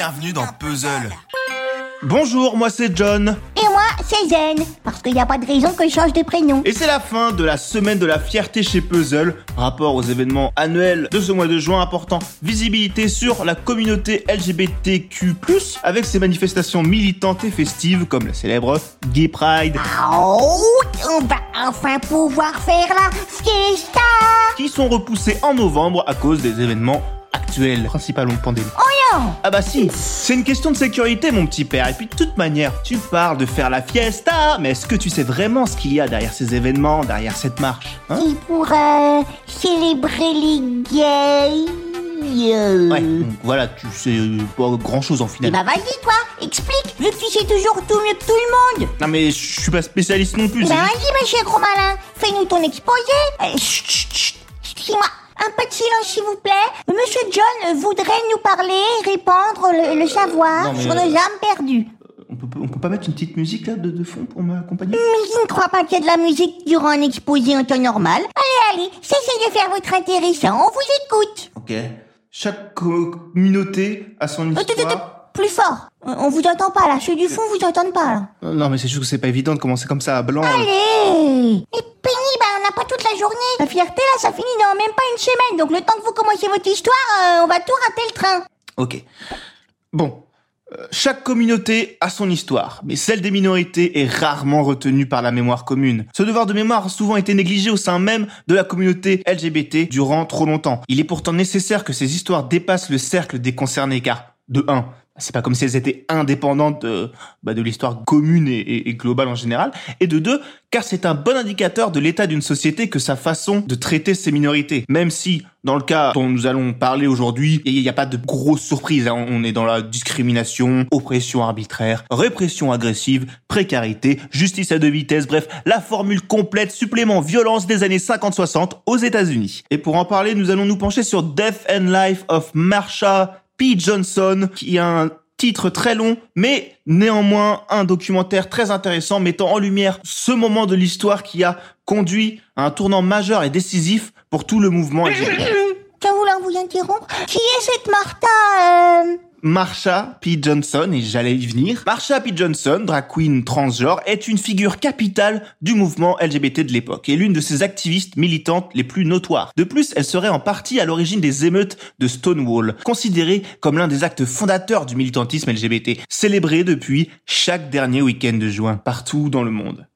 Bienvenue dans Puzzle. Bonjour, moi c'est John. Et moi, c'est Zen, parce qu'il n'y a pas de raison que je change de prénom. Et c'est la fin de la semaine de la fierté chez Puzzle, rapport aux événements annuels de ce mois de juin apportant visibilité sur la communauté LGBTQ+, avec ses manifestations militantes et festives comme la célèbre Gay Pride, Oh, on va enfin pouvoir faire la fiesta qui sont repoussées en novembre à cause des événements actuels, principalement pandémie. Oh non Ah bah si, c'est une question de sécurité mon petit père. Et puis de toute manière, tu parles de faire la fiesta, mais est-ce que tu sais vraiment ce qu'il y a derrière ces événements, derrière cette marche hein pour euh, célébrer les gays... euh, Ouais, donc voilà, tu sais euh, pas grand chose en Eh final. bah vas-y quoi, explique, vu que tu sais toujours tout mieux que tout le monde Non mais je suis pas spécialiste non plus. Eh c'est bah juste- vas-y, monsieur gros malin, fais-nous ton exposé. Euh, chut, chut, chut. Excusez-moi, un peu de silence s'il vous plaît. Monsieur John voudrait nous parler, répandre le, le savoir Non, mais, sur euh, nos âmes perdues. On peut, on peut pas mettre une petite musique là de, de fond pour m'accompagner? Mais je ne crois pas qu'il y ait de la musique durant un exposé en temps normal. Allez, allez, cessez de faire votre intéressant, on vous écoute. Ok. Chaque co- communauté a son Euh, histoire. Plus fort, on vous entend pas là, ceux du fond vous entendent pas là. Non, Non mais c'est juste que c'est pas évident de commencer comme ça à blanc. Allez Et pénible, hein, on n'a pas toute la journée. La fierté là, ça finit dans même pas une semaine, donc le temps que vous commenciez votre histoire, euh, on va tout rater le train. Ok. Bon. Euh, Chaque communauté a son histoire, mais celle des minorités est rarement retenue par la mémoire commune. Ce devoir de mémoire a souvent été négligé au sein même de la communauté LGBT durant trop longtemps. Il est pourtant nécessaire que ces histoires dépassent le cercle des concernés, car, de 1, c'est pas comme si elles étaient indépendantes de, bah, de l'histoire commune et, et- et globale en général, et de deux, car c'est un bon indicateur de l'état d'une société que sa façon de traiter ces minorités. Même si, dans le cas dont nous allons parler aujourd'hui, il n'y a pas de grosses surprises. hein. On est dans la discrimination, oppression arbitraire, répression agressive, précarité, justice à deux vitesses, bref, la formule complète supplément violence des années 50-60 aux États-Unis. Et pour en parler, nous allons nous pencher sur Death and Life of Marsha P. Johnson, qui a un titre très long, mais néanmoins un documentaire très intéressant mettant en lumière ce moment de l'histoire qui a conduit à un tournant majeur et décisif pour tout le mouvement. Qui est cette euh... Marsha P. Johnson, et j'allais y venir. Marsha P. Johnson, drag queen transgenre, est une figure capitale du mouvement LGBT de l'époque et l'une de ses activistes militantes les plus notoires. De plus, elle serait en partie à l'origine des émeutes de Stonewall, considéré comme l'un des actes fondateurs du militantisme LGBT, célébré depuis chaque dernier week-end de juin, partout dans le monde.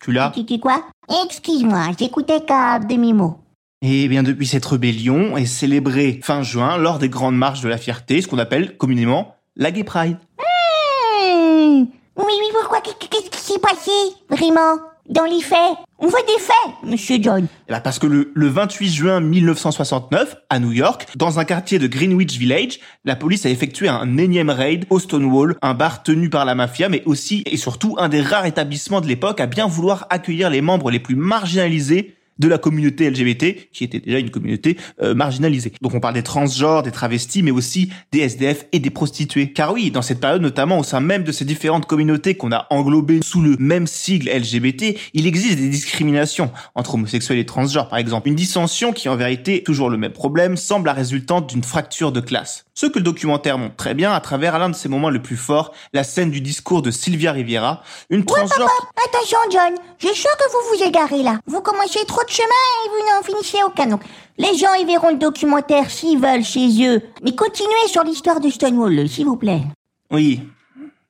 Tu l'as? Tu quoi? Excuse-moi, j'écoutais qu'à demi-mot. Et bien depuis cette rébellion est célébrée fin juin lors des grandes marches de la fierté, ce qu'on appelle communément la Gay Pride. Hmm. Oui, oui, pourquoi? Qu'est- Qu'est-ce qui s'est passé Vraiment? Dans les faits? On veut des faits, monsieur John. Eh ben, parce que le, le 28 juin 1969, à New York, dans un quartier de Greenwich Village, la police a effectué un énième raid au Stonewall, un bar tenu par la mafia, mais aussi et surtout un des rares établissements de l'époque à bien vouloir accueillir les membres les plus marginalisés de la communauté LGBT, qui était déjà une communauté euh, marginalisée. Donc on parle des transgenres, des travestis, mais aussi des SDF et des prostituées. Car oui, dans cette période, notamment au sein même de ces différentes communautés qu'on a englobées sous le même sigle LGBT, il existe des discriminations entre homosexuels et transgenres, par exemple. Une dissension qui, en vérité, toujours le même problème, semble la résultante d'une fracture de classe. Ce que le documentaire montre très bien à travers l'un de ses moments le plus forts, la scène du discours de Sylvia Riviera, une transgenre Attention, John, je sens que vous vous égarez là. Vous commencez trop de chemin et vous n'en finissez aucun. Donc, les gens y verront le documentaire s'ils veulent chez eux. Mais continuez sur l'histoire de Stonewall, s'il vous plaît. Oui,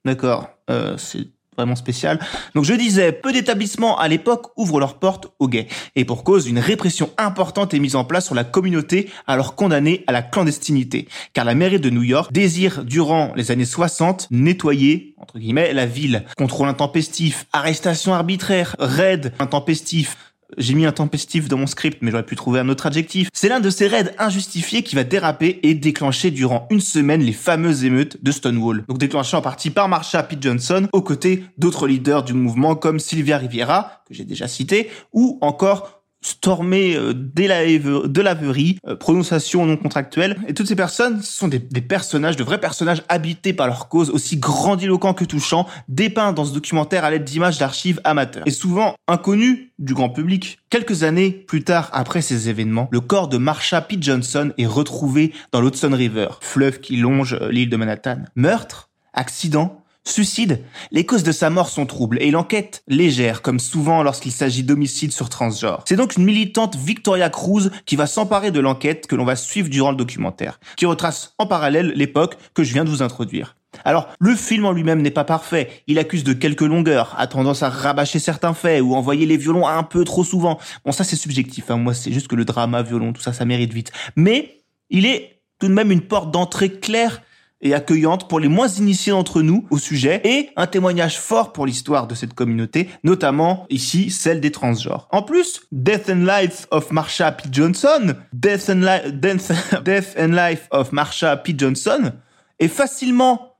d'accord. Euh, c'est vraiment spécial. Donc je disais, peu d'établissements à l'époque ouvrent leurs portes aux gays. Et pour cause, une répression importante est mise en place sur la communauté, alors condamnée à la clandestinité. Car la mairie de New York désire, durant les années 60, nettoyer, entre guillemets, la ville. Contrôle intempestif, arrestation arbitraire, raid intempestif, j'ai mis intempestif dans mon script, mais j'aurais pu trouver un autre adjectif. C'est l'un de ces raids injustifiés qui va déraper et déclencher durant une semaine les fameuses émeutes de Stonewall. Donc déclenchées en partie par Marsha P. Johnson, aux côtés d'autres leaders du mouvement comme Sylvia Riviera, que j'ai déjà cité, ou encore Stormé euh, de laverie, euh, prononciation non contractuelle. Et toutes ces personnes sont des, des, personnages, de vrais personnages habités par leur cause, aussi grandiloquents que touchants, dépeints dans ce documentaire à l'aide d'images d'archives amateurs. Et souvent inconnus du grand public. Quelques années plus tard, après ces événements, le corps de Marsha P. Johnson est retrouvé dans l'Hudson River, fleuve qui longe euh, l'île de Manhattan. Meurtre Accident Suicide Les causes de sa mort sont troubles et l'enquête légère, comme souvent lorsqu'il s'agit d'homicide sur transgenre. C'est donc une militante Victoria Cruz qui va s'emparer de l'enquête que l'on va suivre durant le documentaire, qui retrace en parallèle l'époque que je viens de vous introduire. Alors, le film en lui-même n'est pas parfait. Il accuse de quelques longueurs, a tendance à rabâcher certains faits ou envoyer les violons un peu trop souvent. Bon, ça c'est subjectif. Hein. Moi, c'est juste que le drama, violon, tout ça, ça mérite vite. Mais il est tout de même une porte d'entrée claire et accueillante pour les moins initiés d'entre nous au sujet et un témoignage fort pour l'histoire de cette communauté, notamment ici celle des transgenres. En plus, Death and Life of Marsha P. Johnson, Death and, Death and Life of Marsha P. Johnson est facilement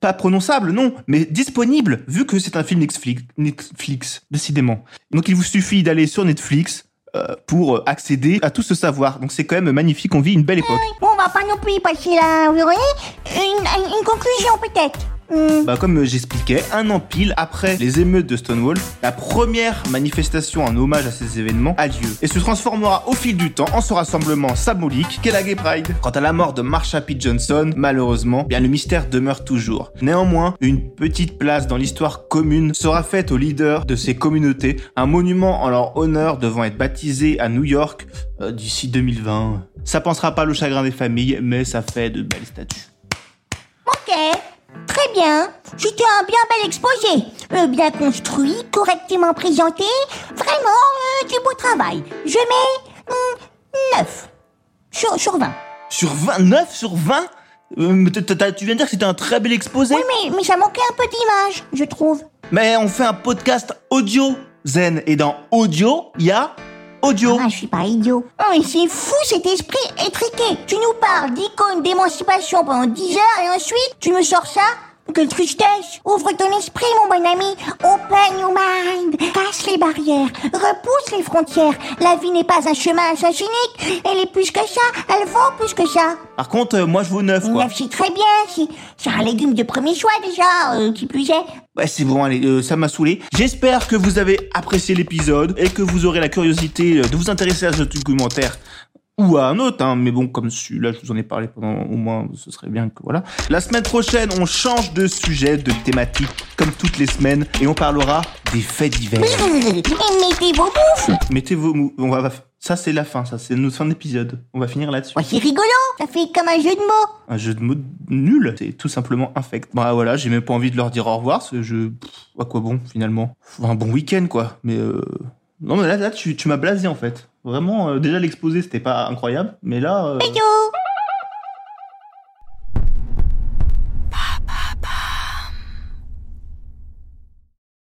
pas prononçable, non, mais disponible, vu que c'est un film Netflix, Netflix, décidément. Donc il vous suffit d'aller sur Netflix, euh, pour accéder à tout ce savoir. Donc c'est quand même magnifique, on vit une belle époque. Bon, on va pas non plus passer là, vous voyez? Une, une conclusion peut-être? Bah, comme j'expliquais, un an pile après les émeutes de Stonewall, la première manifestation en hommage à ces événements a lieu et se transformera au fil du temps en ce rassemblement symbolique qu'est la Gay Pride. Quant à la mort de Marsha P. Johnson, malheureusement, bien le mystère demeure toujours. Néanmoins, une petite place dans l'histoire commune sera faite aux leaders de ces communautés, un monument en leur honneur devant être baptisé à New York euh, d'ici 2020. Ça pensera pas le chagrin des familles, mais ça fait de belles statues. Ok. Bien. C'était un bien bel exposé. Euh, bien construit, correctement présenté. Vraiment, euh, du beau travail. Je mets 9 hmm, sur, sur 20. Sur 29 sur 20 euh, Tu viens de dire que c'était un très bel exposé? Oui, mais, mais ça manquait un peu d'image, je trouve. Mais on fait un podcast audio, Zen. Et dans audio, il y a audio. Ah, je suis pas idiot. Oh, mais c'est fou cet esprit étriqué. Tu nous parles d'icône d'émancipation pendant 10 heures et ensuite tu me sors ça quelle tristesse Ouvre ton esprit, mon bon ami. Open your mind. Casse les barrières. Repousse les frontières. La vie n'est pas un chemin à sens unique. Elle est plus que ça. Elle vaut plus que ça. Par contre, euh, moi, je vaux neuf, quoi. Neuf, c'est très bien. C'est un légume de premier choix, déjà. Euh, qui plus est. Ouais, c'est bon, allez, euh, ça m'a saoulé. J'espère que vous avez apprécié l'épisode et que vous aurez la curiosité de vous intéresser à ce documentaire ou à un autre, hein, mais bon, comme celui-là, je vous en ai parlé pendant au moins, ce serait bien que voilà. La semaine prochaine, on change de sujet, de thématique, comme toutes les semaines, et on parlera des faits divers. Mettez vos bouffes Mettez vos mou... On va... Ça, c'est la fin, ça, c'est notre fin d'épisode. On va finir là-dessus. c'est rigolo Ça fait comme un jeu de mots Un jeu de mots nul C'est tout simplement infect. Bah voilà, j'ai même pas envie de leur dire au revoir, ce jeu... À quoi bon, finalement? Un bon week-end, quoi. Mais euh... Non, mais là, là tu, tu m'as blasé, en fait. Vraiment, euh, déjà l'exposé, c'était pas incroyable, mais là... Euh...